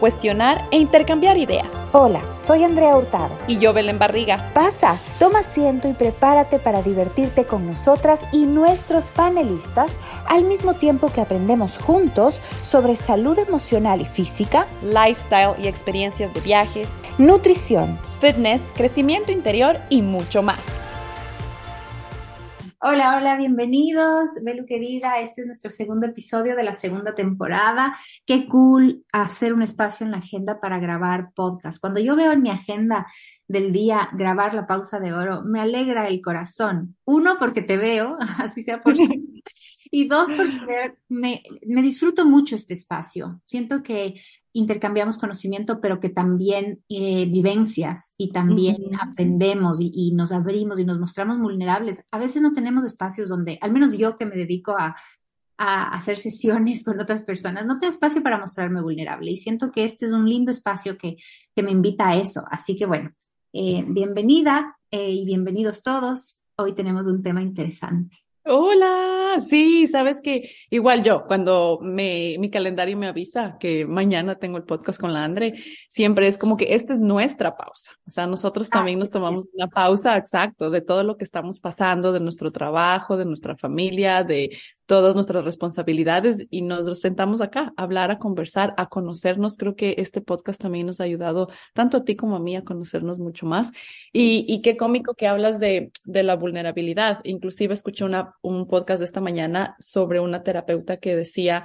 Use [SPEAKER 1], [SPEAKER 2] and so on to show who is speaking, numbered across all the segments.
[SPEAKER 1] cuestionar e intercambiar ideas.
[SPEAKER 2] Hola, soy Andrea Hurtado.
[SPEAKER 1] Y yo, Belén Barriga.
[SPEAKER 2] Pasa, toma asiento y prepárate para divertirte con nosotras y nuestros panelistas al mismo tiempo que aprendemos juntos sobre salud emocional y física,
[SPEAKER 1] lifestyle y experiencias de viajes,
[SPEAKER 2] nutrición,
[SPEAKER 1] fitness, crecimiento interior y mucho más.
[SPEAKER 2] Hola, hola, bienvenidos. Belu querida, este es nuestro segundo episodio de la segunda temporada. Qué cool hacer un espacio en la agenda para grabar podcast. Cuando yo veo en mi agenda del día grabar la pausa de oro, me alegra el corazón. Uno, porque te veo, así sea por sí. Y dos, porque me, me disfruto mucho este espacio. Siento que intercambiamos conocimiento, pero que también eh, vivencias y también aprendemos y, nos abrimos y nos mostramos vulnerables. A veces no tenemos espacios donde, al menos yo que me dedico a, hacer sesiones con otras personas, no tengo espacio para mostrarme vulnerable y siento que este es un lindo espacio que, que me invita a eso. Así que bueno, eh, bienvenida eh, y bienvenidos todos. Hoy tenemos un tema interesante.
[SPEAKER 1] Hola, sí, sabes que igual yo, cuando me, mi calendario me avisa que mañana tengo el podcast con la Andre, siempre es como que esta es nuestra pausa. O sea, nosotros ah, también nos tomamos una pausa, exacto, de todo lo que estamos pasando, de nuestro trabajo, de nuestra familia, de todas nuestras responsabilidades y nos sentamos acá a hablar, a conversar, a conocernos. Creo que este podcast también nos ha ayudado tanto a ti como a mí a conocernos mucho más. Y, y qué cómico que hablas de, de la vulnerabilidad. Inclusive escuché una, un podcast de esta mañana sobre una terapeuta que decía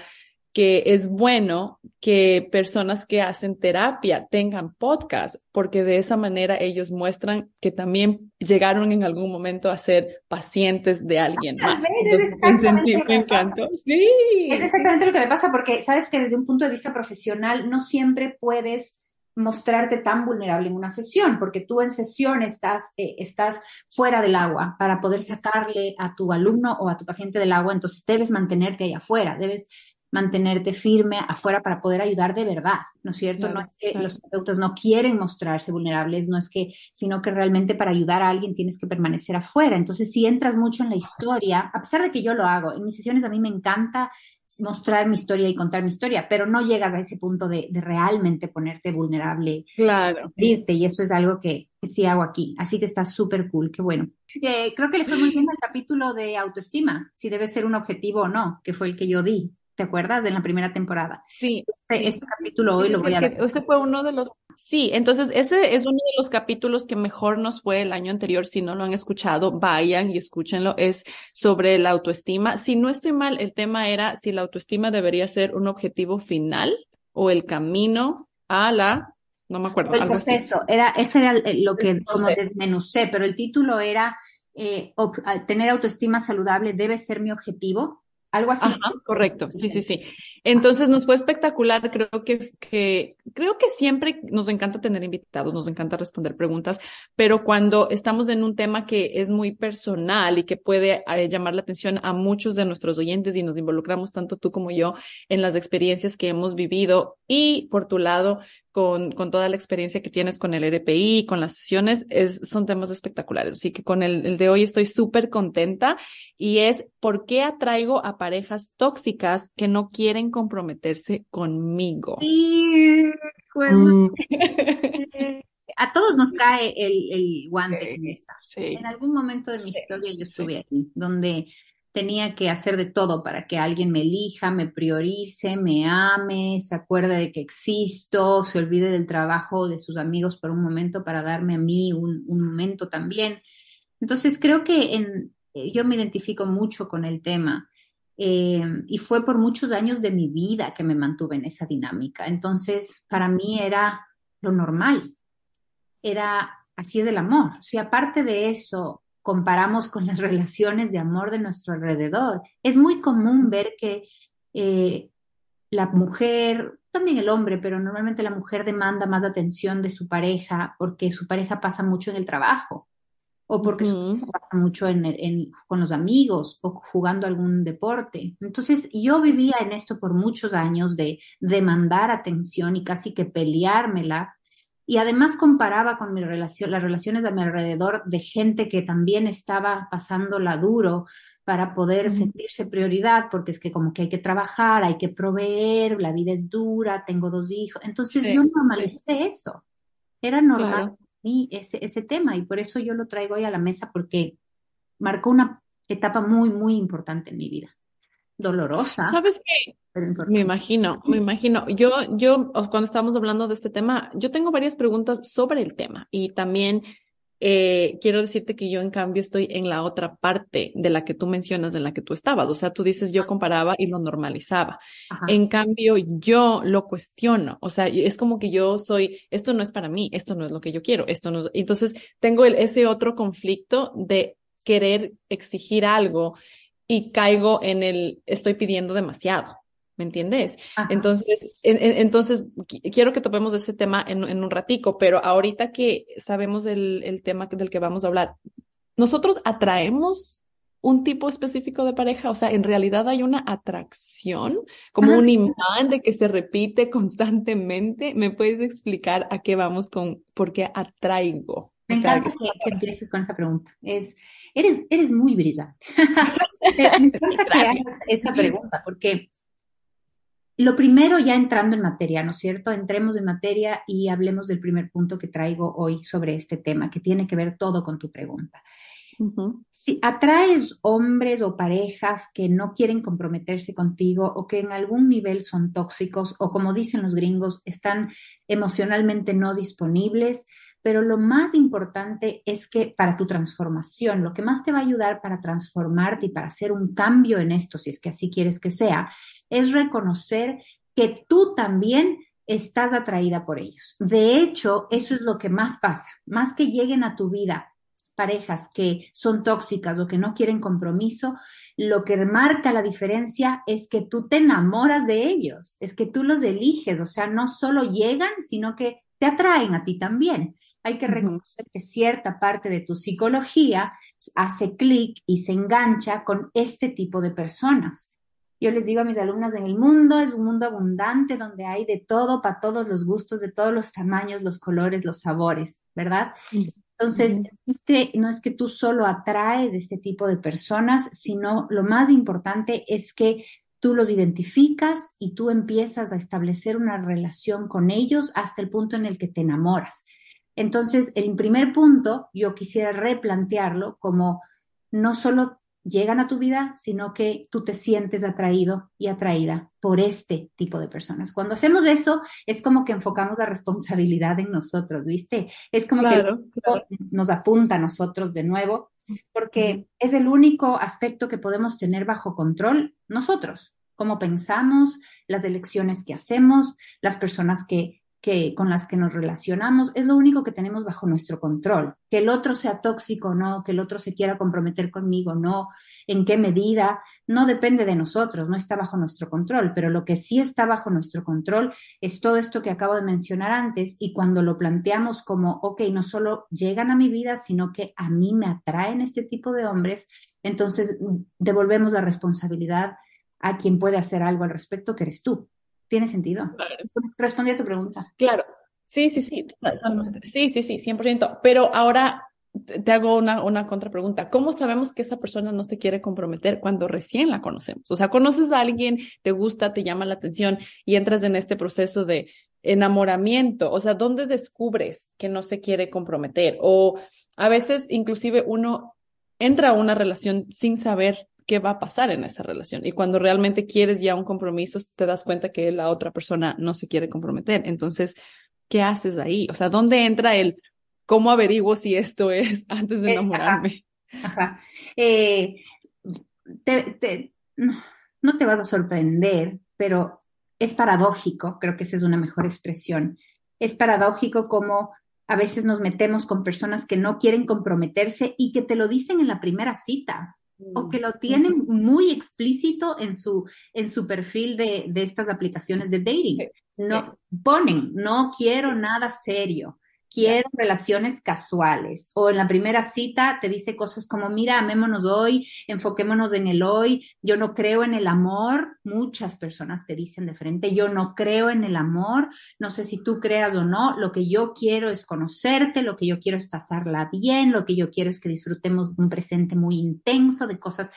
[SPEAKER 1] que es bueno que personas que hacen terapia tengan podcast, porque de esa manera ellos muestran que también llegaron en algún momento a ser pacientes de alguien más.
[SPEAKER 2] es exactamente lo que me pasa. Sí. Es exactamente lo que me pasa, porque sabes que desde un punto de vista profesional no siempre puedes mostrarte tan vulnerable en una sesión, porque tú en sesión estás, eh, estás fuera del agua para poder sacarle a tu alumno o a tu paciente del agua, entonces debes mantenerte ahí afuera, debes mantenerte firme afuera para poder ayudar de verdad, ¿no es cierto? no es que los terapeutas no quieren mostrarse vulnerables, no es que, sino que realmente para ayudar a alguien tienes que permanecer afuera. Entonces, si entras mucho en la historia, a pesar de que yo lo hago, en mis sesiones a mí me encanta mostrar mi historia y contar mi historia, pero no llegas a ese punto de, realmente ponerte vulnerable,
[SPEAKER 1] claro.
[SPEAKER 2] y eso es algo que, sí hago aquí. Así que está súper cool, qué bueno. Eh, creo que le fue muy bien el capítulo de autoestima, si debe ser un objetivo o no, que fue el que yo di. ¿Te acuerdas? De la primera temporada.
[SPEAKER 1] Sí.
[SPEAKER 2] Este, este capítulo hoy lo voy a ver.
[SPEAKER 1] Fue uno de los. Sí, entonces ese es uno de los capítulos que mejor nos fue el año anterior. Si no lo han escuchado, vayan y escúchenlo. Es sobre la autoestima. Si no estoy mal, el tema era si la autoestima debería ser un objetivo final o el camino a la. No me acuerdo.
[SPEAKER 2] El proceso. Era, ese era lo que como desmenucé, pero el título era eh, tener autoestima saludable debe ser mi objetivo algo así.
[SPEAKER 1] correcto, sí, sí, sí. Entonces nos fue espectacular, creo que, que, creo que siempre nos encanta tener invitados, nos encanta responder preguntas, pero cuando estamos en un tema que es muy personal y que puede eh, llamar la atención a muchos de nuestros oyentes y nos involucramos tanto tú como yo en las experiencias que hemos vivido y por tu lado, con, con toda la experiencia que tienes con el RPI, con las sesiones, es, son temas espectaculares. Así que con el, el de hoy estoy súper contenta y es por qué atraigo a parejas tóxicas que no quieren comprometerse conmigo.
[SPEAKER 2] Sí, mm. a todos nos cae el, el guante en esta. En algún momento de mi historia yo estuve aquí, donde tenía que hacer de todo para que alguien me elija, me priorice, me ame, se acuerde de que existo, se olvide del trabajo de sus amigos por un momento para darme a mí un, momento también. Entonces creo que eh, yo me identifico mucho con el tema eh, y fue por muchos años de mi vida que me mantuve en esa dinámica. Entonces para mí era lo normal, era así es el amor. Si aparte de eso comparamos con las relaciones de amor de nuestro alrededor. Es muy común ver que eh, la mujer, también el hombre, pero normalmente la mujer demanda más atención de su pareja porque su pareja pasa mucho en el trabajo o porque pasa mucho en, con los amigos o jugando algún deporte. Entonces yo vivía en esto por muchos años de demandar atención y casi que peleármela Y además comparaba con mi relación, las relaciones a mi alrededor de gente que también estaba pasándola duro para poder sentirse prioridad, porque es que como que hay que trabajar, hay que proveer, la vida es dura, tengo dos hijos. Entonces yo normalicé eso. Era normal mí ese, ese tema y por eso yo lo traigo hoy a la mesa porque marcó una etapa muy, muy importante en mi vida. Dolorosa.
[SPEAKER 1] ¿Sabes qué? Me imagino, me imagino. Yo, yo, cuando estábamos hablando de este tema, yo tengo varias preguntas sobre el tema y también eh, quiero decirte que yo en cambio estoy en la otra parte de la que tú mencionas, en la que tú estabas. O sea, tú dices yo comparaba y lo normalizaba. En cambio, yo lo cuestiono. O sea, es como que yo soy, esto no es para mí, esto no es lo que yo quiero, esto no es... Entonces, tengo el, ese otro conflicto de querer exigir algo y caigo en el estoy pidiendo demasiado. ¿Me entiendes? Entonces, entonces, quiero que topemos ese tema en, un ratico, pero ahorita que sabemos el, el tema del que vamos a hablar, ¿nosotros atraemos un tipo específico de pareja? O sea, en realidad hay una atracción, como un imán de que se repite constantemente. ¿Me puedes explicar a qué vamos con por qué atraigo?
[SPEAKER 2] Me encanta que, empieces con esa pregunta. Es, eres, eres muy brillante. Me encanta que hagas esa pregunta, porque lo primero, ya entrando en materia, ¿no es cierto? Entremos en materia y hablemos del primer punto que traigo hoy sobre este tema, que tiene que ver todo con tu pregunta. Si atraes hombres o parejas que no quieren comprometerse contigo o que en algún nivel son tóxicos o como dicen los gringos, están emocionalmente no disponibles, pero lo más importante es que para tu transformación, lo que más te va a ayudar para transformarte y para hacer un cambio en esto, si es que así quieres que sea, es reconocer que tú también estás atraída por ellos. De hecho, eso es lo que más pasa, más que lleguen a tu vida parejas que son tóxicas o que no quieren compromiso, lo que marca la diferencia es que tú te enamoras de ellos, es que tú los eliges, o sea, no solo llegan, sino que te atraen a ti también hay que reconocer que cierta parte de tu psicología hace clic y se engancha con este tipo de personas. Yo les digo a mis alumnas, en el mundo es un mundo abundante donde hay de todo, para todos los gustos, de todos los tamaños, los colores, los sabores, ¿verdad? Entonces, no es que tú solo atraes este tipo de personas, sino lo más importante es que tú los identificas y tú empiezas a establecer una relación con ellos hasta el punto en el que te enamoras. Entonces, el primer punto, yo quisiera replantearlo como no solo llegan a tu vida, sino que tú te sientes atraído y atraída por este tipo de personas. Cuando hacemos eso, es como que enfocamos la responsabilidad en nosotros, ¿viste? Es como que nos apunta a nosotros de nuevo, porque es el único aspecto que podemos tener bajo control nosotros, cómo pensamos, las elecciones que hacemos, las personas que que, con las que nos relacionamos, es lo único que tenemos bajo nuestro control. Que el otro sea tóxico o no, que el otro se quiera comprometer conmigo o no, en qué medida, no depende de nosotros, no está bajo nuestro control, pero lo que sí está bajo nuestro control es todo esto que acabo de mencionar antes y cuando lo planteamos como, ok, no solo llegan a mi vida, sino que a mí me atraen este tipo de hombres, entonces devolvemos la responsabilidad a quien puede hacer algo al respecto, que eres tú. ¿Tiene sentido? Respondí a tu pregunta.
[SPEAKER 1] Claro. Sí, sí, sí, Sí, sí, sí, 100%. Pero ahora te hago una, una contrapregunta. ¿Cómo sabemos que esa persona no se quiere comprometer cuando recién la conocemos? O sea, conoces a alguien, te gusta, te llama la atención y entras en este proceso de enamoramiento. O sea, ¿dónde descubres que no se quiere comprometer? O a veces inclusive uno entra a una relación sin saber qué va a pasar en esa relación. Y cuando realmente quieres ya un compromiso, te das cuenta que la otra persona no se quiere comprometer. Entonces, ¿qué haces ahí? O sea, ¿dónde entra el cómo averiguo si esto es antes de enamorarme?
[SPEAKER 2] Ajá. Eh, no te vas a sorprender, pero es paradójico, creo que esa es una mejor expresión. Es paradójico como a veces nos metemos con personas que no quieren comprometerse y que te lo dicen en la primera cita o que lo tienen muy explícito en su, en su perfil de, de estas aplicaciones de dating. No, ponen, no quiero nada serio. Quiero relaciones casuales. O en la primera cita te dice cosas como, mira, amémonos hoy, enfoquémonos en el hoy, yo no creo en el amor. Muchas personas te dicen de frente, yo no creo en el amor, no sé si tú creas o no, lo que yo quiero es conocerte, lo que yo quiero es pasarla bien, lo que yo quiero es que disfrutemos un presente muy intenso de cosas.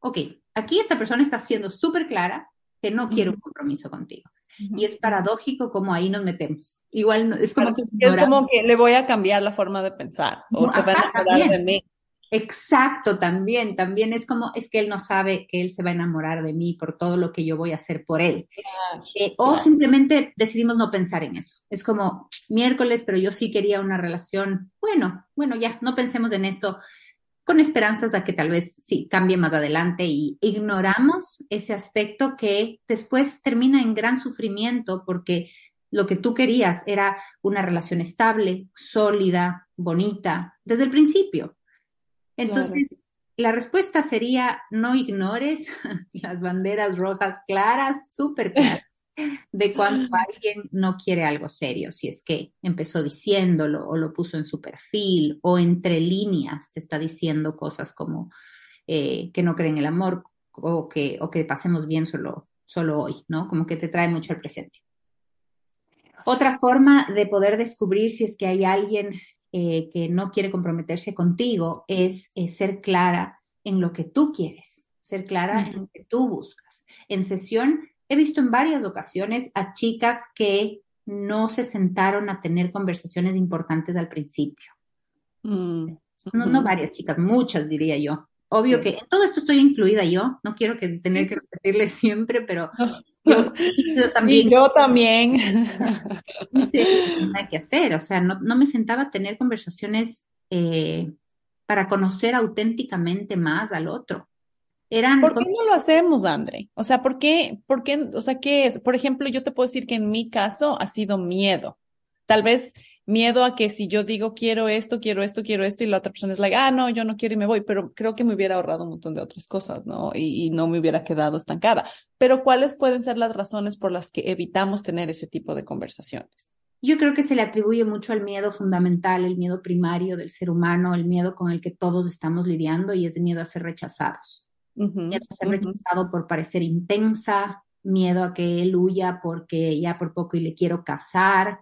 [SPEAKER 2] Ok, aquí esta persona está siendo súper clara que no quiere un compromiso contigo. Y es paradójico como ahí nos metemos. Igual es como que...
[SPEAKER 1] Es como que le voy a cambiar la forma de pensar o se va a enamorar de mí.
[SPEAKER 2] Exacto, también, también es como, es que él no sabe que él se va a enamorar de mí por todo lo que yo voy a hacer por él. Eh, o simplemente decidimos no pensar en eso. Es como miércoles, pero yo sí quería una relación. Bueno, bueno, ya, no pensemos en eso con esperanzas a que tal vez sí cambie más adelante y ignoramos ese aspecto que después termina en gran sufrimiento porque lo que tú querías era una relación estable, sólida, bonita, desde el principio. Entonces, la respuesta sería no ignores las banderas rojas claras, súper claras de cuando alguien no quiere algo serio, si es que empezó diciéndolo o lo puso en su perfil o entre líneas te está diciendo cosas como eh, que no creen el amor o que, o que pasemos bien solo, solo hoy, ¿no? Como que te trae mucho al presente. Otra forma de poder descubrir si es que hay alguien eh, que no quiere comprometerse contigo es eh, ser clara en lo que tú quieres, ser clara en lo que tú buscas. En sesión He visto en varias ocasiones a chicas que no se sentaron a tener conversaciones importantes al principio. Mm, no, varias chicas, muchas diría yo. Obvio que en todo esto estoy incluida yo, no quiero que tener que repetirle siempre, pero yo, también.
[SPEAKER 1] Y yo también.
[SPEAKER 2] No sé qué hacer, o sea, no, me sentaba a tener conversaciones eh, para conocer auténticamente más al otro.
[SPEAKER 1] ¿Por qué no lo hacemos, André? O sea, ¿por qué, por qué, o sea, qué es? Por ejemplo, yo te puedo decir que en mi caso ha sido miedo. Tal vez miedo a que si yo digo quiero esto, quiero esto, quiero esto, y la otra persona es like, ah, no, yo no quiero y me voy, pero creo que me hubiera ahorrado un montón de otras cosas, ¿no? Y, y no me hubiera quedado estancada. Pero ¿cuáles pueden ser las razones por las que evitamos tener ese tipo de conversaciones?
[SPEAKER 2] Yo creo que se le atribuye mucho al miedo fundamental, el miedo primario del ser humano, el miedo con el que todos estamos lidiando y es el miedo a ser rechazados miedo a ser rechazado por parecer intensa, miedo a que él huya porque ya por poco y le quiero casar.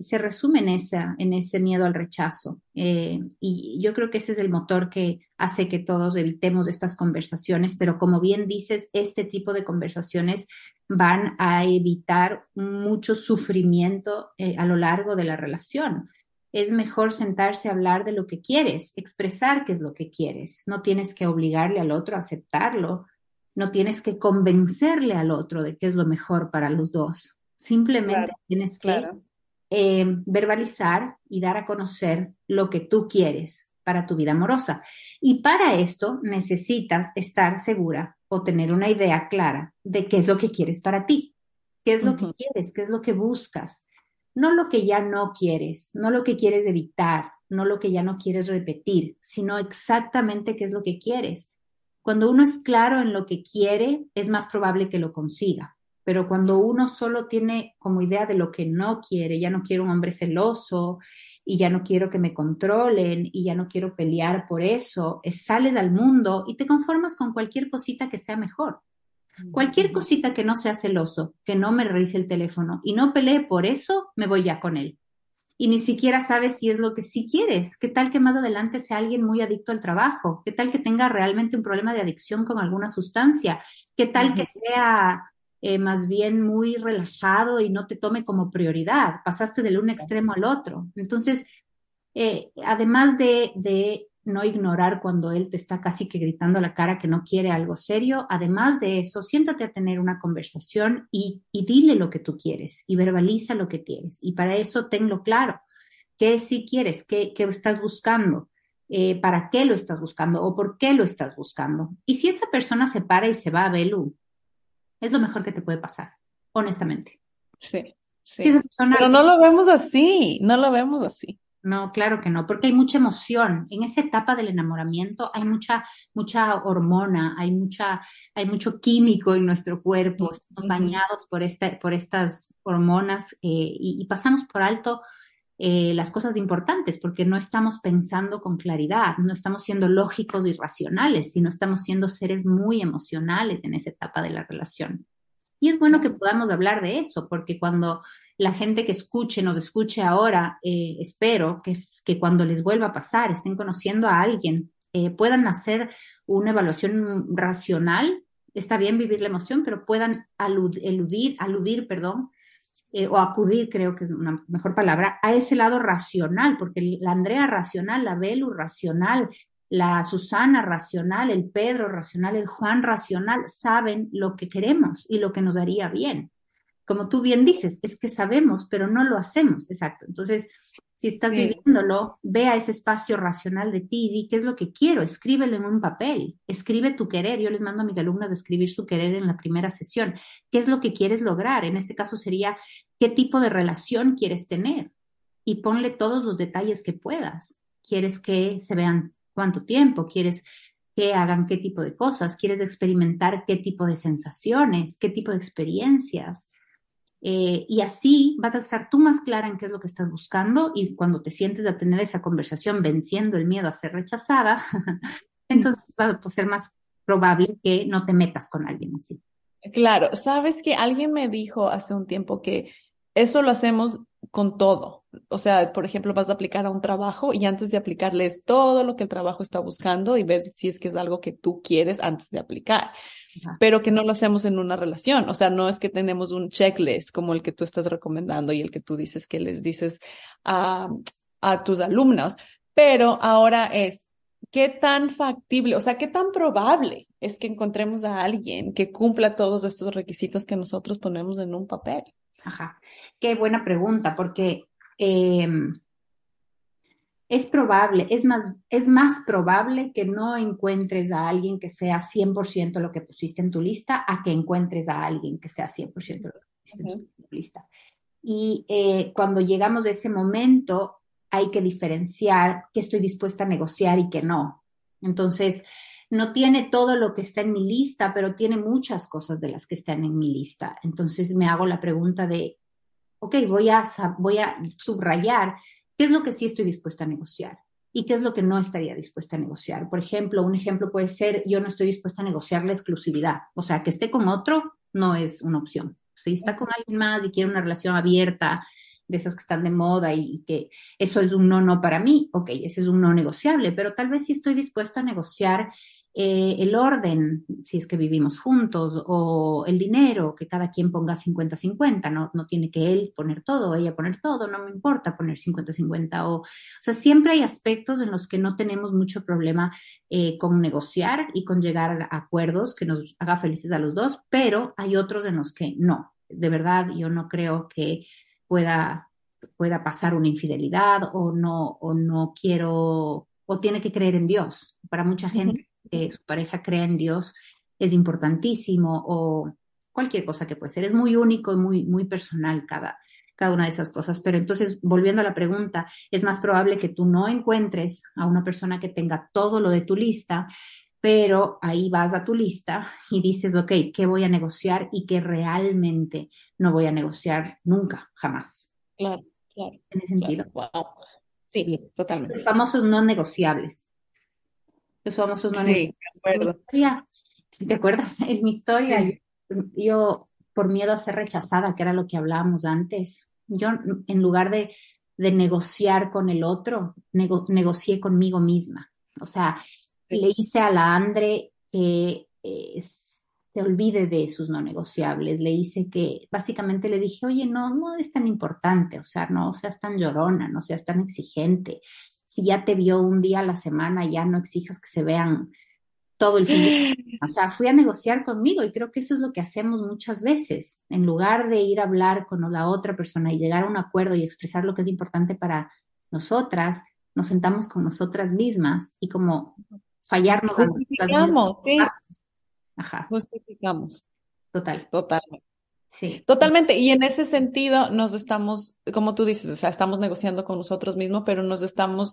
[SPEAKER 2] se resume en, esa, en ese miedo al rechazo. Eh, y yo creo que ese es el motor que hace que todos evitemos estas conversaciones, pero como bien dices, este tipo de conversaciones van a evitar mucho sufrimiento eh, a lo largo de la relación es mejor sentarse a hablar de lo que quieres, expresar qué es lo que quieres. No tienes que obligarle al otro a aceptarlo, no tienes que convencerle al otro de qué es lo mejor para los dos. Simplemente tienes que eh, verbalizar y dar a conocer lo que tú quieres para tu vida amorosa. Y para esto necesitas estar segura o tener una idea clara de qué es lo que quieres para ti, qué es lo que quieres, qué es lo que buscas no lo que ya no quieres, no lo que quieres evitar, no lo que ya no quieres repetir, sino exactamente qué es lo que quieres. Cuando uno es claro en lo que quiere, es más probable que lo consiga. Pero cuando uno solo tiene como idea de lo que no quiere, ya no quiero un hombre celoso y ya no quiero que me controlen y ya no quiero pelear por eso, sales al mundo y te conformas con cualquier cosita que sea mejor. Cualquier cosita que no sea celoso, que no me revise el teléfono y no pelee por eso, me voy ya con él. Y ni siquiera sabes si es lo que sí quieres. ¿Qué tal que más adelante sea alguien muy adicto al trabajo? ¿Qué tal que tenga realmente un problema de adicción con alguna sustancia? ¿Qué tal que sea eh, más bien muy relajado y no te tome como prioridad? Pasaste del un extremo al otro. Entonces, eh, además de, de no ignorar cuando él te está casi que gritando a la cara que no quiere algo serio. Además de eso, siéntate a tener una conversación y, dile lo que tú quieres y verbaliza lo que quieres. Y para eso tenlo claro. ¿Qué si quieres? ¿Qué, estás buscando? Eh, ¿Para qué lo estás buscando? ¿O por qué lo estás buscando? Y si esa persona se para y se va a Belu, es lo mejor que te puede pasar, honestamente.
[SPEAKER 1] Sí. sí. Pero no lo vemos así, no lo vemos así.
[SPEAKER 2] No, claro que no, porque hay mucha emoción. En esa etapa del enamoramiento hay mucha, mucha hormona, hay mucha, hay mucho químico en nuestro cuerpo, estamos bañados por esta, por estas hormonas eh, y, pasamos por alto eh, las cosas importantes, porque no estamos pensando con claridad, no estamos siendo lógicos y racionales, sino estamos siendo seres muy emocionales en esa etapa de la relación. Y es bueno que podamos hablar de eso, porque cuando la gente que escuche, nos escuche ahora, eh, espero que, que cuando les vuelva a pasar, estén conociendo a alguien, eh, puedan hacer una evaluación racional. Está bien vivir la emoción, pero puedan eludir, aludir, perdón, eh, o acudir, creo que es una mejor palabra, a ese lado racional, porque la Andrea racional, la Belu racional, la Susana racional, el Pedro racional, el Juan racional, saben lo que queremos y lo que nos daría bien. Como tú bien dices, es que sabemos, pero no lo hacemos, exacto. Entonces, si estás viviéndolo, ve a ese espacio racional de ti y di qué es lo que quiero, escríbelo en un papel, escribe tu querer. Yo les mando a mis alumnas a escribir su querer en la primera sesión. ¿Qué es lo que quieres lograr? En este caso sería, ¿qué tipo de relación quieres tener? Y ponle todos los detalles que puedas. ¿Quieres que se vean cuánto tiempo? ¿Quieres que hagan qué tipo de cosas? ¿Quieres experimentar qué tipo de sensaciones? ¿Qué tipo de experiencias? Eh, y así vas a estar tú más clara en qué es lo que estás buscando y cuando te sientes a tener esa conversación venciendo el miedo a ser rechazada, entonces va a ser más probable que no te metas con alguien así.
[SPEAKER 1] Claro, sabes que alguien me dijo hace un tiempo que eso lo hacemos con todo. O sea, por ejemplo, vas a aplicar a un trabajo y antes de aplicarles todo lo que el trabajo está buscando y ves si es que es algo que tú quieres antes de aplicar pero que no lo hacemos en una relación. O sea, no es que tenemos un checklist como el que tú estás recomendando y el que tú dices que les dices a, a tus alumnos, pero ahora es, ¿qué tan factible, o sea, qué tan probable es que encontremos a alguien que cumpla todos estos requisitos que nosotros ponemos en un papel?
[SPEAKER 2] Ajá, qué buena pregunta, porque eh, es probable, es más, es más probable que no encuentres a alguien que sea 100% lo que pusiste en tu lista a que encuentres a alguien que sea 100% lo que pusiste en tu lista. Y eh, cuando llegamos a ese momento, hay que diferenciar qué estoy dispuesta a negociar y qué no. Entonces, no tiene todo lo que está en mi lista, pero tiene muchas cosas de las que están en mi lista. Entonces me hago la pregunta de, ok, voy a, voy a subrayar ¿Qué es lo que sí estoy dispuesta a negociar? ¿Y qué es lo que no estaría dispuesta a negociar? Por ejemplo, un ejemplo puede ser, yo no estoy dispuesta a negociar la exclusividad. O sea, que esté con otro no es una opción. Si está con alguien más y quiere una relación abierta, de esas que están de moda y que eso es un no, no para mí, ok, ese es un no negociable, pero tal vez sí estoy dispuesta a negociar eh, el orden, si es que vivimos juntos, o el dinero, que cada quien ponga 50-50, no, no tiene que él poner todo, ella poner todo, no me importa poner 50-50, o, o sea, siempre hay aspectos en los que no tenemos mucho problema eh, con negociar y con llegar a acuerdos que nos haga felices a los dos, pero hay otros en los que no. De verdad, yo no creo que pueda, pueda pasar una infidelidad o no, o no quiero, o tiene que creer en Dios. Para mucha gente que su pareja cree en Dios es importantísimo o cualquier cosa que puede ser. Es muy único y muy, muy personal cada, cada una de esas cosas. Pero entonces, volviendo a la pregunta, es más probable que tú no encuentres a una persona que tenga todo lo de tu lista, pero ahí vas a tu lista y dices, ok, ¿qué voy a negociar y qué realmente no voy a negociar nunca, jamás?
[SPEAKER 1] Claro, claro.
[SPEAKER 2] En ese sentido.
[SPEAKER 1] Sí, totalmente.
[SPEAKER 2] Los famosos no negociables. Los famosos no
[SPEAKER 1] negociables. Sí, de acuerdo.
[SPEAKER 2] ¿Te acuerdas? En mi historia, yo, por miedo a ser rechazada, que era lo que hablábamos antes, yo en lugar de, de negociar con el otro, negocié conmigo misma. O sea, le hice a la Andre que se olvide de sus no negociables. Le hice que, básicamente le dije, oye, no, no es tan importante, o sea, no seas tan llorona, no seas tan exigente. Si ya te vio un día a la semana, ya no exijas que se vean todo el fin de O sea, fui a negociar conmigo y creo que eso es lo que hacemos muchas veces. En lugar de ir a hablar con la otra persona y llegar a un acuerdo y expresar lo que es importante para nosotras, nos sentamos con nosotras mismas y como fallarnos.
[SPEAKER 1] Justificamos, sí. Ajá. Justificamos.
[SPEAKER 2] Total.
[SPEAKER 1] Totalmente. Sí. Totalmente. Y en ese sentido nos estamos, como tú dices, o sea, estamos negociando con nosotros mismos, pero nos estamos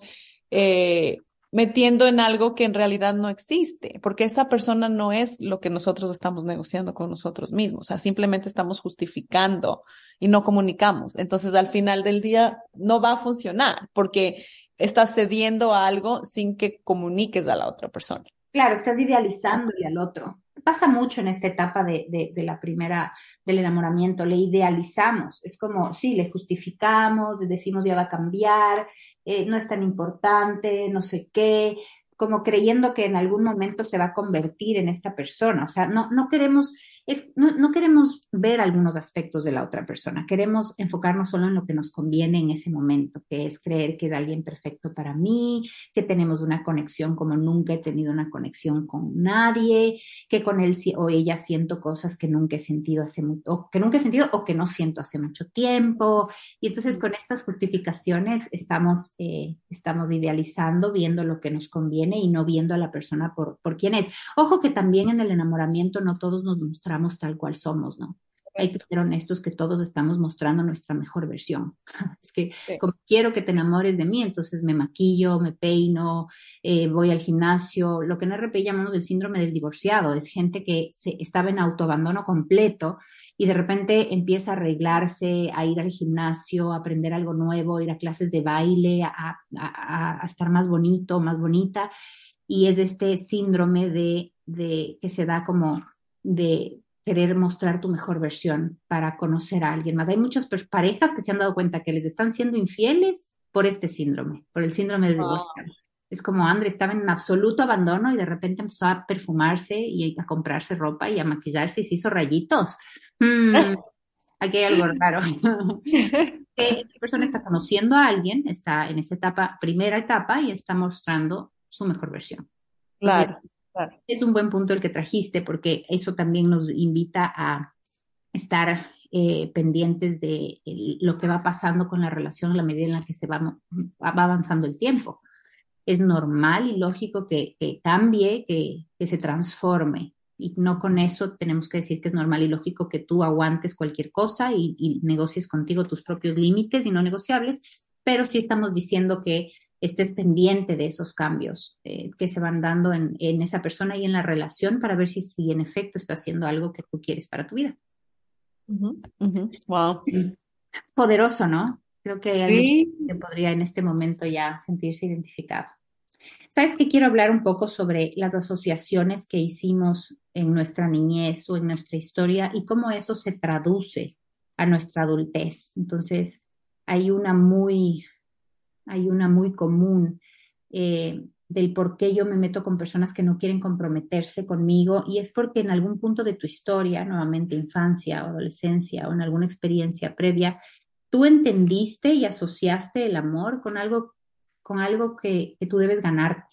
[SPEAKER 1] eh, metiendo en algo que en realidad no existe, porque esa persona no es lo que nosotros estamos negociando con nosotros mismos, o sea, simplemente estamos justificando y no comunicamos. Entonces, al final del día, no va a funcionar porque estás cediendo a algo sin que comuniques a la otra persona.
[SPEAKER 2] Claro, estás idealizándole al otro. Pasa mucho en esta etapa de, de, la primera, del enamoramiento, le idealizamos, es como, sí, le justificamos, le decimos ya va a cambiar, eh, no es tan importante, no sé qué, como creyendo que en algún momento se va a convertir en esta persona. O sea, no, no queremos es, no, queremos ver algunos aspectos de la otra persona, queremos enfocarnos solo en lo que nos conviene en ese momento, que es creer que es alguien perfecto para mí, que tenemos una conexión como nunca he tenido una conexión con nadie, que con él o ella siento cosas que nunca he sentido hace o que nunca he sentido o que no siento hace mucho tiempo. Y entonces con estas justificaciones estamos, eh, estamos idealizando, viendo lo que nos conviene y no viendo a la persona por, por quién es. Ojo que también en el enamoramiento no todos nos mostramos tal cual somos, ¿no? Hay que ser honestos que todos estamos mostrando nuestra mejor versión. Es que como quiero que te enamores de mí, entonces me maquillo, me peino, eh, voy al gimnasio. Lo que en RP llamamos el síndrome del divorciado. Es gente que se, estaba en autoabandono completo y de repente empieza a arreglarse, a ir al gimnasio, a aprender algo nuevo, ir a clases de baile, a, a, a estar más bonito, más bonita. Y es este síndrome de, de que se da como de querer mostrar tu mejor versión para conocer a alguien más. Hay muchas parejas que se han dado cuenta que les están siendo infieles por este síndrome, por el síndrome de divorcio. Es como André estaba en absoluto abandono y de repente empezó a perfumarse y a comprarse ropa y a maquillarse y se hizo rayitos. Mm, aquí hay algo raro. Esta persona está conociendo a alguien, está en esa etapa, primera etapa, y está mostrando su mejor versión.
[SPEAKER 1] Claro.
[SPEAKER 2] Es un buen punto el que trajiste porque eso también nos invita a estar eh, pendientes de lo que va pasando con la relación a la medida en la que se va, va avanzando el tiempo. Es normal y lógico que, cambie, que, se transforme. Y no con eso tenemos que decir que es normal y lógico que tú aguantes cualquier cosa y negocies contigo tus propios límites y no negociables, pero sí estamos diciendo que estés pendiente de esos cambios eh, que se van dando en, esa persona y en la relación para ver si, si en efecto está haciendo algo que tú quieres para tu vida.
[SPEAKER 1] Wow.
[SPEAKER 2] Poderoso, ¿no? Creo que alguien que podría en este momento ya sentirse identificado. ¿Sabes que quiero hablar un poco sobre las asociaciones que hicimos en nuestra niñez o en nuestra historia y cómo eso se traduce a nuestra adultez? Entonces, hay una muy hay una muy común eh, del por qué yo me meto con personas que no quieren comprometerse conmigo y es porque en algún punto de tu historia, nuevamente infancia o adolescencia o en alguna experiencia previa, tú entendiste y asociaste el amor con algo, con algo que, tú debes ganarte.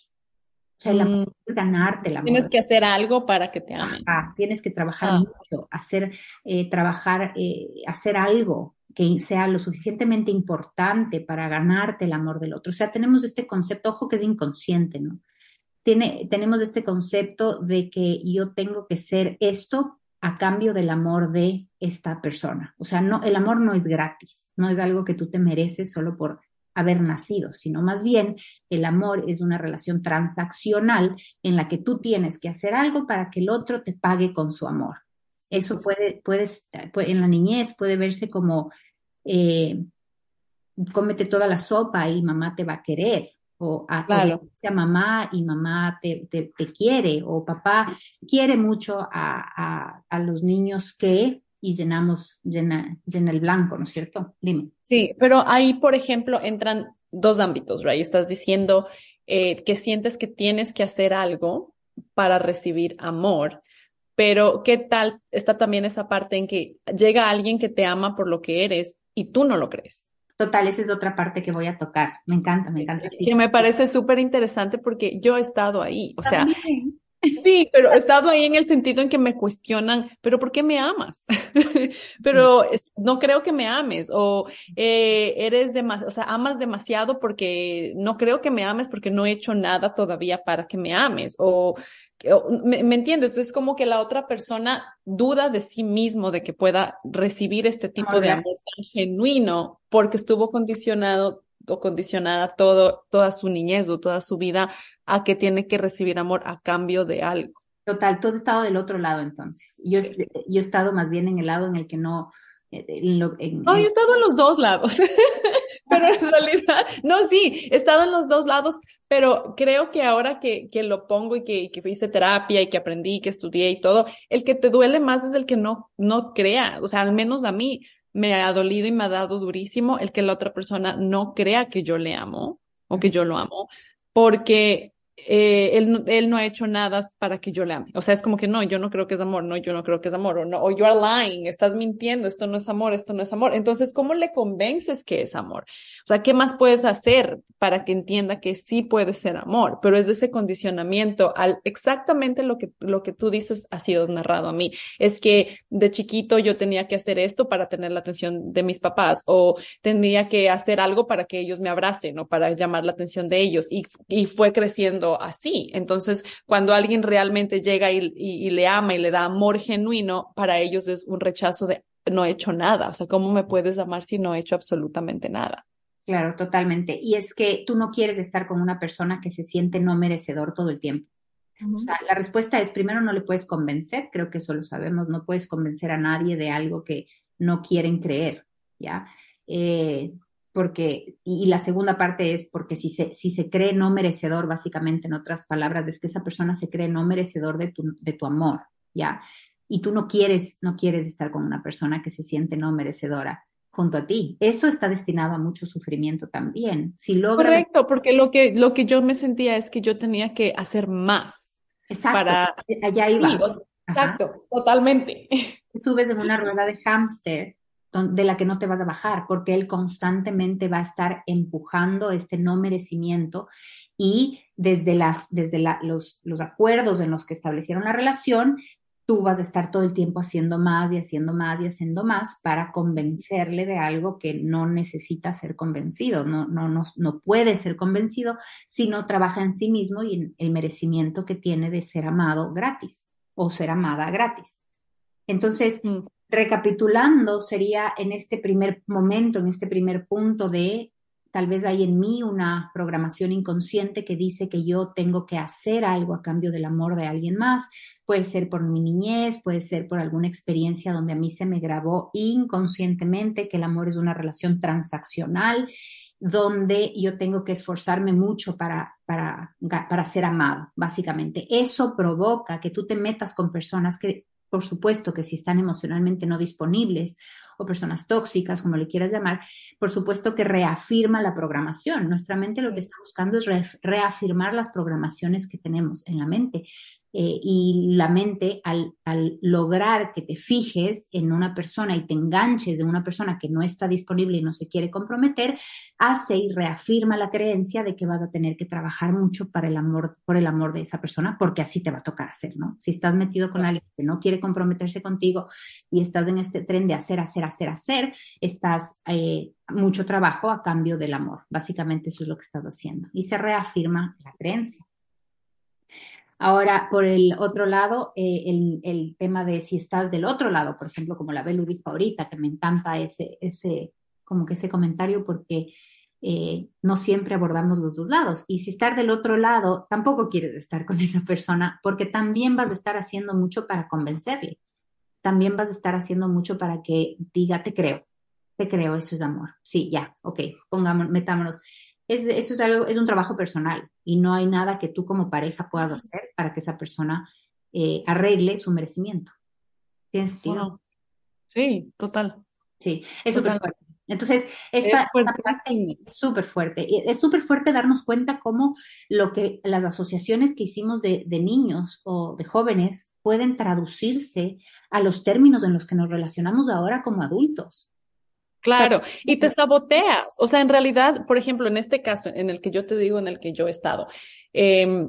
[SPEAKER 2] O sea, el amor mm. es ganarte el amor.
[SPEAKER 1] Tienes que hacer algo para que te amen.
[SPEAKER 2] tienes que trabajar ah. mucho, hacer, eh, trabajar, eh, hacer algo que sea lo suficientemente importante para ganarte el amor del otro. O sea, tenemos este concepto, ojo que es inconsciente, ¿no? Tiene, tenemos este concepto de que yo tengo que ser esto a cambio del amor de esta persona. O sea, no, el amor no es gratis, no es algo que tú te mereces solo por haber nacido, sino más bien el amor es una relación transaccional en la que tú tienes que hacer algo para que el otro te pague con su amor. Eso puede, puede, en la niñez puede verse como eh, cómete toda la sopa y mamá te va a querer. O a,
[SPEAKER 1] claro.
[SPEAKER 2] sea mamá y mamá te, te, quiere, o papá quiere mucho a, a, los niños que, y llenamos, llena, llena el blanco, ¿no es cierto? Dime.
[SPEAKER 1] Sí, pero ahí, por ejemplo, entran dos ámbitos, Ray. Estás diciendo eh, que sientes que tienes que hacer algo para recibir amor pero ¿qué tal está también esa parte en que llega alguien que te ama por lo que eres y tú no lo crees?
[SPEAKER 2] Total, esa es otra parte que voy a tocar. Me encanta, me encanta.
[SPEAKER 1] Sí. Que me parece súper interesante porque yo he estado ahí. O sea, sí, pero he estado ahí en el sentido en que me cuestionan, pero ¿por qué me amas? pero no creo que me ames o eh, eres demasiado, o sea, amas demasiado porque no creo que me ames porque no he hecho nada todavía para que me ames o ¿Me, entiendes? Es como que la otra persona duda de sí mismo de que pueda recibir este tipo de amor tan genuino porque estuvo condicionado o condicionada todo, toda su niñez o toda su vida a que tiene que recibir amor a cambio de algo.
[SPEAKER 2] Total, tú has estado del otro lado entonces. Yo, yo he estado más bien en el lado en el que no...
[SPEAKER 1] no, yo he estado en los dos lados, pero en realidad, no, sí, he estado en los dos lados, pero creo que ahora que, que lo pongo y que, que hice terapia y que aprendí, que estudié y todo, el que te duele más es el que no, no crea, o sea, al menos a mí me ha dolido y me ha dado durísimo el que la otra persona no crea que yo le amo o que yo lo amo, porque eh, él, él, no ha hecho nada para que yo le ame. O sea, es como que no, yo no creo que es amor, no, yo no creo que es amor, o no, o you are lying, estás mintiendo, esto no es amor, esto no es amor. Entonces, ¿cómo le convences que es amor? O sea, ¿qué más puedes hacer para que entienda que sí puede ser amor? Pero es de ese condicionamiento al exactamente lo que, lo que tú dices ha sido narrado a mí. Es que de chiquito yo tenía que hacer esto para tener la atención de mis papás, o tenía que hacer algo para que ellos me abracen, o para llamar la atención de ellos, y, y fue creciendo así. Entonces, cuando alguien realmente llega y, le ama y le da amor genuino, para ellos es un rechazo de no he hecho nada. O sea, ¿cómo me puedes amar si no he hecho absolutamente nada?
[SPEAKER 2] Claro, totalmente. Y es que tú no quieres estar con una persona que se siente no merecedor todo el tiempo. O sea, la respuesta es, primero no le puedes convencer, creo que eso lo sabemos, no puedes convencer a nadie de algo que no quieren creer, ¿ya? Eh, porque, y la segunda parte es porque si se, si se cree no merecedor, básicamente en otras palabras, es que esa persona se cree no merecedor de tu, de tu amor, ¿ya? Y tú no quieres, no quieres estar con una persona que se siente no merecedora junto a ti. Eso está destinado a mucho sufrimiento también. Si logra...
[SPEAKER 1] Correcto, porque lo que, lo que yo me sentía es que yo tenía que hacer más.
[SPEAKER 2] Exacto, para... allá iba.
[SPEAKER 1] exacto, totalmente.
[SPEAKER 2] Tú ves en una rueda de hámster de la que no te vas a bajar, porque él constantemente va a estar empujando este no merecimiento y desde, las, desde los, los acuerdos en los que establecieron la relación, tú vas a estar todo el tiempo haciendo más y haciendo más y haciendo más para convencerle de algo que no necesita ser convencido, no, no, no, no puede ser convencido si no trabaja en sí mismo y en el merecimiento que tiene de ser amado gratis o ser amada gratis. Entonces, mm recapitulando, sería en este primer momento, en este primer punto de tal vez hay en mí una programación inconsciente que dice que yo tengo que hacer algo a cambio del amor de alguien más. Puede ser por mi niñez, puede ser por alguna experiencia donde a mí se me grabó inconscientemente que el amor es una relación transaccional, donde yo tengo que esforzarme mucho para, para, para ser amado, básicamente. Eso provoca que tú te metas con personas que por supuesto que si están emocionalmente no disponibles o personas tóxicas, como le quieras llamar, por supuesto que reafirma la programación. Nuestra mente lo que está buscando es reafirmar las programaciones que tenemos en la mente. Eh, y la mente al, lograr que te fijes en una persona y te enganches de una persona que no está disponible y no se quiere comprometer, hace y reafirma la creencia de que vas a tener que trabajar mucho para el amor, por el amor de esa persona, porque así te va a tocar hacer, ¿no? Si estás metido con alguien que no quiere comprometerse contigo y estás en este tren de hacer, hacer, hacer, hacer, estás eh, mucho trabajo a cambio del amor. Básicamente eso es lo que estás haciendo y se reafirma la creencia. Ahora, por el otro lado, eh, el, tema de si estás del otro lado, por ejemplo, como la Belu dijo que me encanta ese, ese, como que ese comentario porque eh, no siempre abordamos los dos lados. Y si estar del otro lado, tampoco quieres estar con esa persona porque también vas a estar haciendo mucho para convencerle. También vas a estar haciendo mucho para que diga, te creo, te creo, eso es amor. Sí, ya, ok, pongamos, metámonos es, eso es algo, es un trabajo personal y no hay nada que tú como pareja puedas hacer para que esa persona eh, arregle su merecimiento. ¿Tiene sentido?
[SPEAKER 1] Sí, total.
[SPEAKER 2] Sí, es súper fuerte. Entonces, esta, parte es súper fuerte. Es súper fuerte darnos cuenta cómo lo que las asociaciones que hicimos de, de, niños o de jóvenes pueden traducirse a los términos en los que nos relacionamos ahora como adultos.
[SPEAKER 1] Claro, y te saboteas. O sea, en realidad, por ejemplo, en este caso, en el que yo te digo, en el que yo he estado, eh,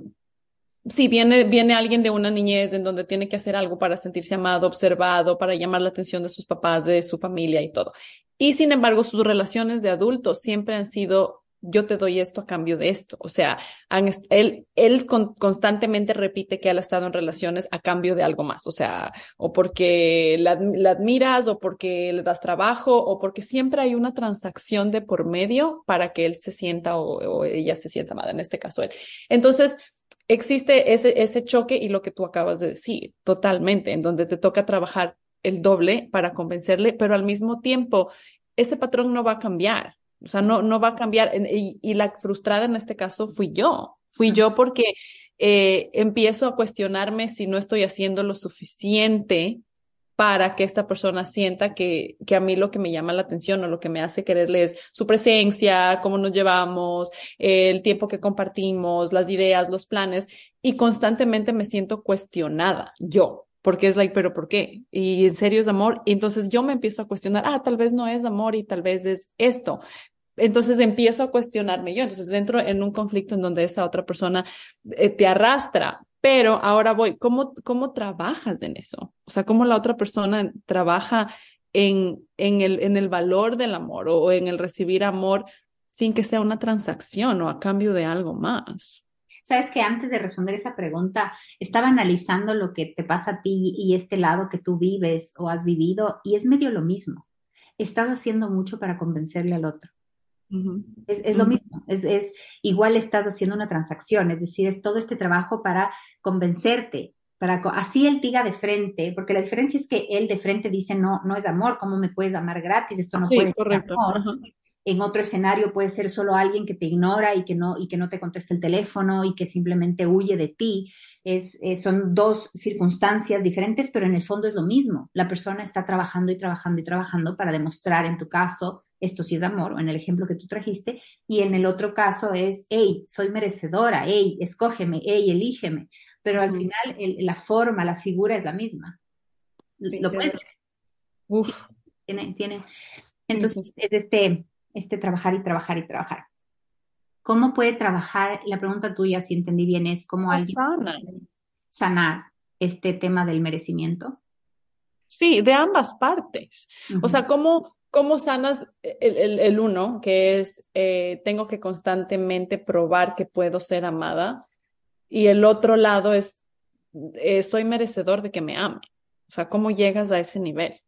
[SPEAKER 1] si viene, viene alguien de una niñez en donde tiene que hacer algo para sentirse amado, observado, para llamar la atención de sus papás, de su familia y todo. Y sin embargo, sus relaciones de adultos siempre han sido yo te doy esto a cambio de esto. O sea, él, él constantemente repite que él ha estado en relaciones a cambio de algo más. O sea, o porque la, admiras, o porque le das trabajo, o porque siempre hay una transacción de por medio para que él se sienta o, ella se sienta amada, en este caso él. Entonces, existe ese, ese choque y lo que tú acabas de decir, totalmente, en donde te toca trabajar el doble para convencerle, pero al mismo tiempo, ese patrón no va a cambiar. O sea, no, no va a cambiar. Y, la frustrada en este caso fui yo. Fui yo porque eh, empiezo a cuestionarme si no estoy haciendo lo suficiente para que esta persona sienta que, que a mí lo que me llama la atención o lo que me hace quererle es su presencia, cómo nos llevamos, el tiempo que compartimos, las ideas, los planes, y constantemente me siento cuestionada yo, porque es like, pero ¿por qué? Y en serio es amor. Y entonces yo me empiezo a cuestionar, ah, tal vez no es amor y tal vez es esto. Entonces empiezo a cuestionarme yo. Entonces entro en un conflicto en donde esa otra persona eh, te arrastra pero ahora voy, ¿cómo, cómo trabajas en eso? O sea, ¿cómo la otra persona trabaja en, en, el, en el valor del amor o en el recibir amor sin que sea una transacción o a cambio de algo más?
[SPEAKER 2] Sabes que antes de responder esa pregunta, estaba analizando lo que te pasa a ti y este lado que tú vives o has vivido y es medio lo mismo. Estás haciendo mucho para convencerle al otro es, lo mismo, es, igual estás haciendo una transacción, es decir, es todo este trabajo para convencerte, para así él diga de frente, porque la diferencia es que él de frente dice no, no es amor, ¿cómo me puedes amar gratis? Esto no puede ser amor. En otro escenario puede ser solo alguien que te ignora y que no, y que no te contesta el teléfono y que simplemente huye de ti. Es, son dos circunstancias diferentes, pero en el fondo es lo mismo. La persona está trabajando y trabajando y trabajando para demostrar, en tu caso, esto sí es amor, o en el ejemplo que tú trajiste, y en el otro caso es, hey, soy merecedora, hey, escógeme, hey, elígeme, pero al final la forma, la figura es la misma. lo puedes. Uf. tiene, tiene. Entonces, es este, este trabajar y trabajar y trabajar. ¿Cómo puede trabajar? La pregunta tuya, si entendí bien, es cómo alguien sanar este tema del merecimiento.
[SPEAKER 1] Sí, de ambas partes. O sea, ¿cómo, ¿cómo sanas el, uno, que es eh, tengo que constantemente probar que puedo ser amada? Y el otro lado es eh, soy merecedor de que me ame. O sea, ¿cómo llegas a ese nivel?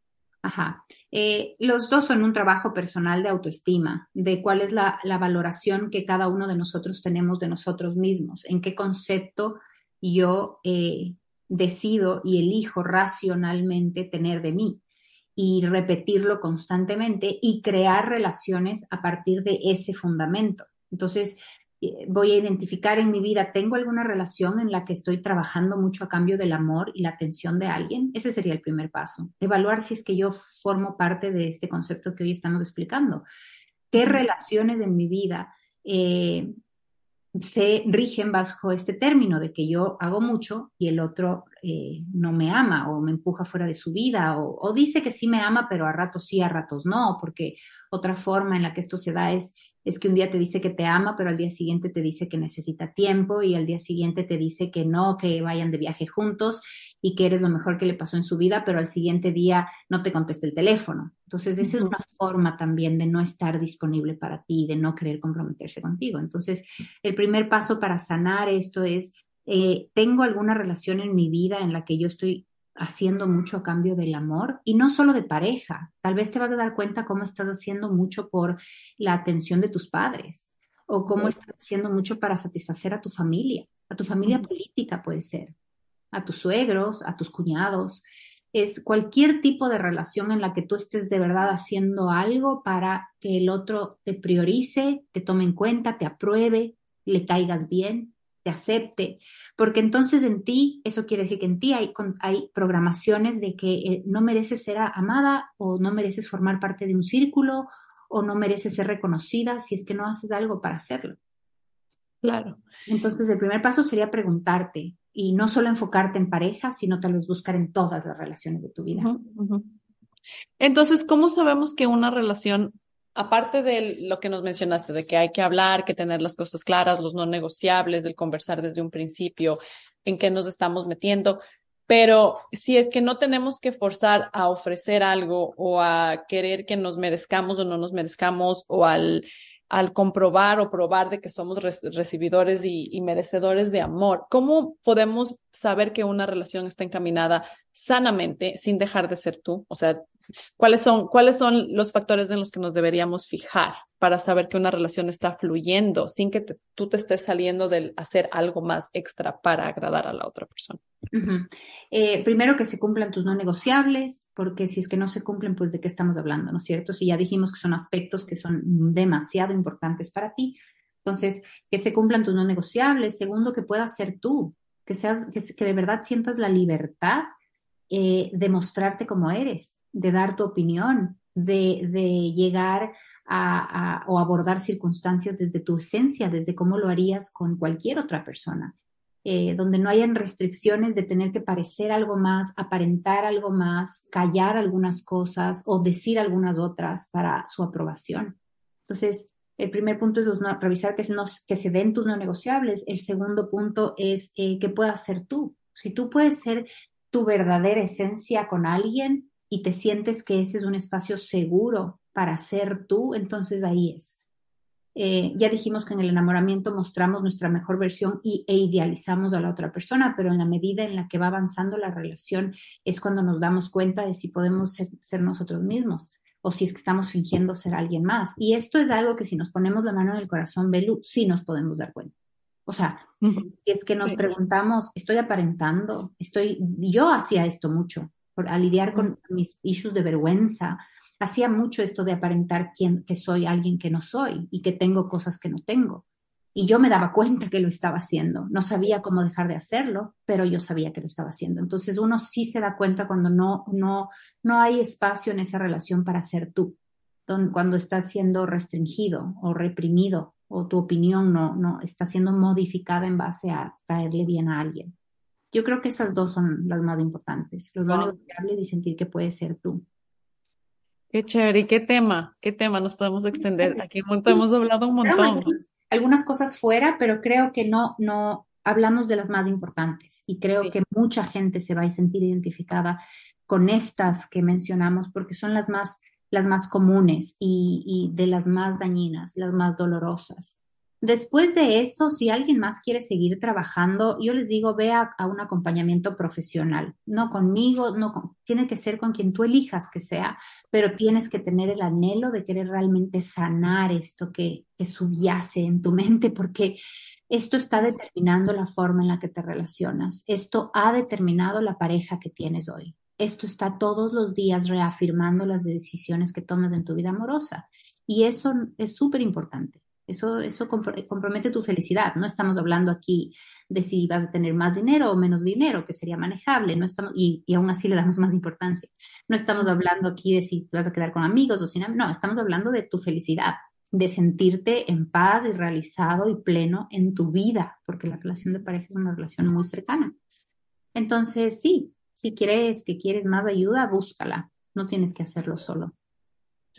[SPEAKER 2] Ajá. Eh, los dos son un trabajo personal de autoestima, de cuál es la, valoración que cada uno de nosotros tenemos de nosotros mismos, en qué concepto yo eh, decido y elijo racionalmente tener de mí y repetirlo constantemente y crear relaciones a partir de ese fundamento. Entonces, voy a identificar en mi vida, ¿tengo alguna relación en la que estoy trabajando mucho a cambio del amor y la atención de alguien? Ese sería el primer paso. Evaluar si es que yo formo parte de este concepto que hoy estamos explicando. ¿Qué relaciones en mi vida eh, se rigen bajo este término de que yo hago mucho y el otro eh, no me ama o me empuja fuera de su vida o, o, dice que sí me ama, pero a ratos sí, a ratos no, porque otra forma en la que esto se da es es que un día te dice que te ama, pero al día siguiente te dice que necesita tiempo y al día siguiente te dice que no, que vayan de viaje juntos y que eres lo mejor que le pasó en su vida, pero al siguiente día no te contesta el teléfono. Entonces, esa es una forma también de no estar disponible para ti, de no querer comprometerse contigo. Entonces, el primer paso para sanar esto es, eh, ¿tengo alguna relación en mi vida en la que yo estoy haciendo mucho a cambio del amor y no solo de pareja. Tal vez te vas a dar cuenta cómo estás haciendo mucho por la atención de tus padres o cómo estás haciendo mucho para satisfacer a tu familia, a tu familia política puede ser, a tus suegros, a tus cuñados. Es cualquier tipo de relación en la que tú estés de verdad haciendo algo para que el otro te priorice, te tome en cuenta, te apruebe, le caigas bien acepte, porque entonces en ti, eso quiere decir que en ti hay, hay programaciones de que eh, no mereces ser amada o no mereces formar parte de un círculo o no mereces ser reconocida si es que no haces algo para hacerlo.
[SPEAKER 1] Claro.
[SPEAKER 2] Entonces el primer paso sería preguntarte y no solo enfocarte en pareja, sino tal vez buscar en todas las relaciones de tu vida.
[SPEAKER 1] Entonces, ¿cómo sabemos que una relación aparte de lo que nos mencionaste, de que hay que hablar, que tener las cosas claras, los no negociables, del conversar desde un principio, en qué nos estamos metiendo, pero si es que no tenemos que forzar a ofrecer algo o a querer que nos merezcamos o no nos merezcamos o al al comprobar o probar de que somos recibidores y, y, merecedores de amor, ¿cómo podemos saber que una relación está encaminada sanamente sin dejar de ser tú? O sea, ¿Cuáles son, ¿Cuáles son los factores en los que nos deberíamos fijar para saber que una relación está fluyendo sin que tú te estés saliendo del hacer algo más extra para agradar a la otra persona?
[SPEAKER 2] Eh, primero que se cumplan tus no negociables, porque si es que no se cumplen, pues de qué estamos hablando, ¿no es cierto? Si ya dijimos que son aspectos que son demasiado importantes para ti, entonces que se cumplan tus no negociables. Segundo, que puedas ser tú, que seas, que, de verdad sientas la libertad eh, de mostrarte como eres de dar tu opinión, de, de llegar a, o abordar circunstancias desde tu esencia, desde cómo lo harías con cualquier otra persona. Eh, donde no hayan restricciones de tener que parecer algo más, aparentar algo más, callar algunas cosas o decir algunas otras para su aprobación. Entonces, el primer punto es revisar que se, que se den tus no negociables. El segundo punto es eh, que puedas ser tú. Si tú puedes ser tu verdadera esencia con alguien, y te sientes que ese es un espacio seguro para ser tú, entonces ahí es. Eh, ya dijimos que en el enamoramiento mostramos nuestra mejor versión y, e idealizamos a la otra persona, pero en la medida en la que va avanzando la relación es cuando nos damos cuenta de si podemos ser, nosotros mismos o si es que estamos fingiendo ser alguien más. Y esto es algo que si nos ponemos la mano en el corazón, Belu, sí nos podemos dar cuenta. O sea, si es que nos preguntamos, estoy aparentando, estoy, yo hacía esto mucho, a lidiar con mis issues de vergüenza. Hacía mucho esto de aparentar quién, que soy alguien que no soy y que tengo cosas que no tengo. Y yo me daba cuenta que lo estaba haciendo. No sabía cómo dejar de hacerlo, pero yo sabía que lo estaba haciendo. Entonces uno sí se da cuenta cuando no, no, no hay espacio en esa relación para ser tú, cuando estás siendo restringido o reprimido o tu opinión no, no está siendo modificada en base a caerle bien a alguien. Yo creo que esas dos son las más importantes, los no negociables y sentir que puedes ser tú.
[SPEAKER 1] Qué chévere, ¿y qué tema? ¿Qué tema nos podemos extender? Aquí hemos hablado un montón.
[SPEAKER 2] Algunas, cosas fuera, pero creo que no, no hablamos de las más importantes y creo que mucha gente se va a sentir identificada con estas que mencionamos porque son las más, las más comunes y, y de las más dañinas, las más dolorosas. Después de eso, si alguien más quiere seguir trabajando, yo les digo, vea a un acompañamiento profesional, no conmigo, no tiene que ser con quien tú elijas que sea, pero tienes que tener el anhelo de querer realmente sanar esto que, que subyace en tu mente, porque esto está determinando la forma en la que te relacionas, esto ha determinado la pareja que tienes hoy. Esto está todos los días reafirmando las decisiones que tomas en tu vida amorosa. Y eso es súper importante. Eso, eso compromete tu felicidad. No estamos hablando aquí de si vas a tener más dinero o menos dinero, que sería manejable, no estamos, y, y aún así le damos más importancia. No estamos hablando aquí de si vas a quedar con amigos o sin no, estamos hablando de tu felicidad, de sentirte en paz y realizado y pleno en tu vida, porque la relación de pareja es una relación muy cercana. Entonces, sí, si quieres que quieres más ayuda, búscala. No tienes que hacerlo solo.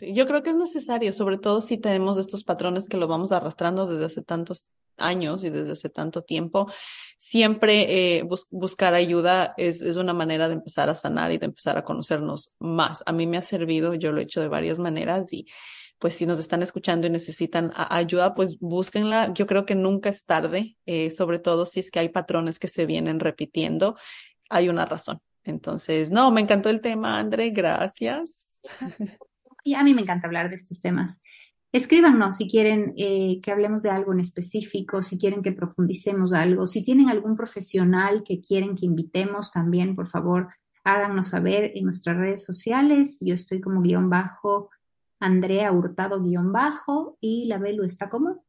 [SPEAKER 1] Yo creo que es necesario, sobre todo si tenemos estos patrones que lo vamos arrastrando desde hace tantos años y desde hace tanto tiempo, siempre eh, buscar ayuda es, es, una manera de empezar a sanar y de empezar a conocernos más. A mí me ha servido, yo lo he hecho de varias maneras y pues si nos están escuchando y necesitan ayuda, pues búsquenla. Yo creo que nunca es tarde, eh, sobre todo si es que hay patrones que se vienen repitiendo, hay una razón. Entonces, no, me encantó el tema, André, gracias.
[SPEAKER 2] Y a mí me encanta hablar de estos temas. Escríbanos si quieren eh, que hablemos de algo en específico, si quieren que profundicemos algo, si tienen algún profesional que quieren que invitemos también, por favor, háganos saber en nuestras redes sociales. Yo estoy como guion bajo, Andrea Hurtado guion bajo y la Belu está como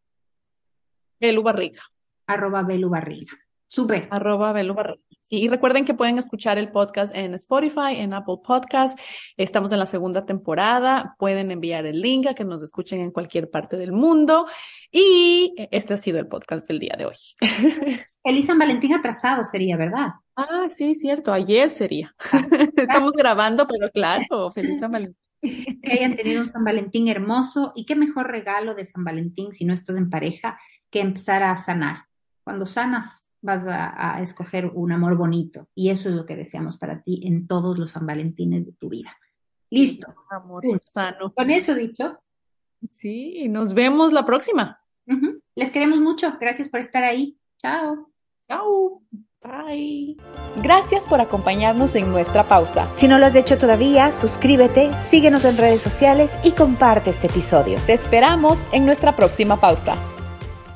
[SPEAKER 1] Belu Barriga.
[SPEAKER 2] Arroba Belu Barriga. Súper.
[SPEAKER 1] Arroba Belu Barriga y recuerden que pueden escuchar el podcast en Spotify, en Apple Podcast. Estamos en la segunda temporada. Pueden enviar el link a que nos escuchen en cualquier parte del mundo. Y este ha sido el podcast del día de hoy.
[SPEAKER 2] Feliz San Valentín atrasado sería, ¿verdad?
[SPEAKER 1] Ah, sí, cierto. Ayer sería. Ah, Estamos grabando, pero claro, feliz San Valentín.
[SPEAKER 2] Que hayan tenido un San Valentín hermoso y qué mejor regalo de San Valentín si no estás en pareja que empezar a sanar. Cuando sanas, vas a, escoger un amor bonito. Y eso es lo que deseamos para ti en todos los San Valentines de tu vida. Listo.
[SPEAKER 1] Amor sano.
[SPEAKER 2] Con eso dicho,
[SPEAKER 1] Sí, nos vemos la próxima.
[SPEAKER 2] Les queremos mucho. Gracias por estar ahí. Chao.
[SPEAKER 1] Chao. Bye. Gracias por acompañarnos en nuestra pausa.
[SPEAKER 3] Si no lo has hecho todavía, suscríbete, síguenos en redes sociales y comparte este episodio.
[SPEAKER 1] Te esperamos en nuestra próxima pausa.